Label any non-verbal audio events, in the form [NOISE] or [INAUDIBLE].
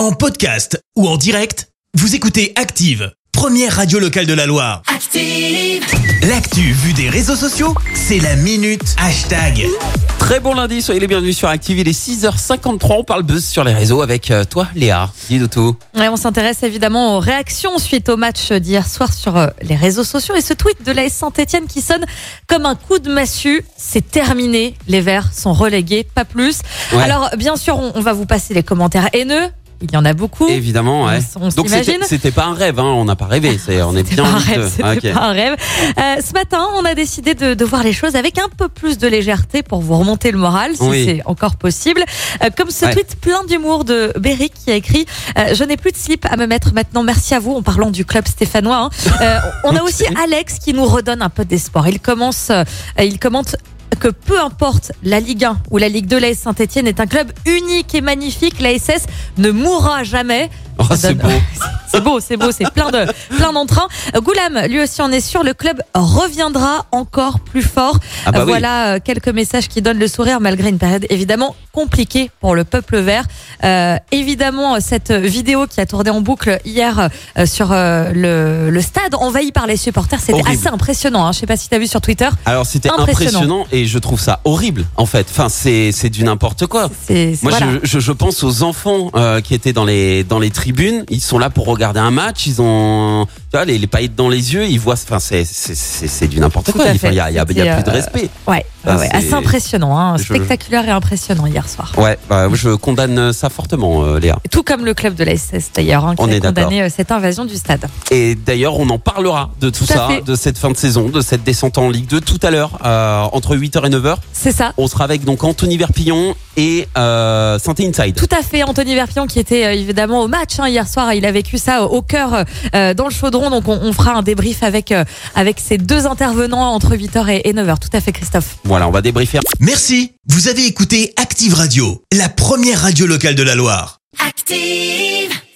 En podcast ou en direct, vous écoutez Active, première radio locale de la Loire. Active. L'actu vue des réseaux sociaux, c'est la minute hashtag. Très bon lundi, soyez les bienvenus sur Active. Il est 6h53, on parle buzz sur les réseaux avec euh, toi, Léa. Dis-nous tout. Ouais, on s'intéresse évidemment aux réactions suite au match d'hier soir sur euh, les réseaux sociaux et ce tweet de l'AS Saint-Etienne qui sonne comme un coup de massue. C'est terminé, les Verts sont relégués, pas plus. Ouais. Alors bien sûr, on, on va vous passer les commentaires haineux. Il y en a beaucoup. Évidemment, ouais. On- on Donc c'était pas un rêve, hein, on n'a pas rêvé. C'est on est C'était bien pas un rêve, ok. pas un rêve. Euh, ce matin, on a décidé de, de voir les choses avec un peu plus de légèreté pour vous remonter le moral, si Oui. c'est encore possible. Euh, comme ce Ouais. tweet plein d'humour de Berry qui a écrit euh, Je n'ai plus de slip à me mettre maintenant, merci à vous, en parlant du club stéphanois. hein. On a [LAUGHS] aussi Alex qui nous redonne un peu d'espoir. Il commence, il commente que peu importe la Ligue 1 ou la Ligue 2, l'AS Saint-Etienne est un club unique et magnifique. L'ASS ne mourra jamais. Oh, c'est beau. [LAUGHS] C'est beau, c'est beau, c'est plein de plein d'entrain. Goulam, lui aussi en est sûr, le club reviendra encore plus fort. Ah bah oui. voilà euh, quelques messages qui donnent le sourire malgré une période évidemment compliquée pour le peuple vert. Euh, évidemment, cette vidéo qui a tourné en boucle hier euh, sur euh, le, le stade envahi par les supporters, c'était assez impressionnant. Hein. Je sais pas si tu as vu sur Twitter. Alors c'était Impressionnant. impressionnant. et je trouve ça horrible en fait. Enfin c'est du n'importe quoi. Moi, voilà. je, je, je pense aux enfants qui étaient dans les dans les tribunes. Ils sont là pour regarder un match. Ils ont tu vois, les, les paillettes dans les yeux. Ils voient. Enfin, c'est du n'importe quoi. Il fait. y a, y a, y plus de euh, respect. Ouais, assez impressionnant, hein. je- spectaculaire et impressionnant hier soir. Ouais, bah, je condamne ça fortement, euh, Léa. Tout comme le club de la SS d'ailleurs, hein, qui On a est condamné euh, cette invasion du stade. Et d'ailleurs, on en parlera de tout, ça, de cette fin de saison, de cette descente en Ligue 2 tout à l'heure, euh, entre 8h et 9h. C'est ça. On sera avec donc Anthony Verpillon et euh, Santé Inside. Tout à fait, Anthony Verpion qui était euh, évidemment au match hein, hier soir, il a vécu ça euh, au cœur euh, dans le chaudron, donc on, on fera un débrief avec euh, avec ces deux intervenants entre 8h et, et 9h. Tout à fait Christophe. Voilà, on va débriefer. Merci, vous avez écouté Active Radio, la première radio locale de la Loire. Active.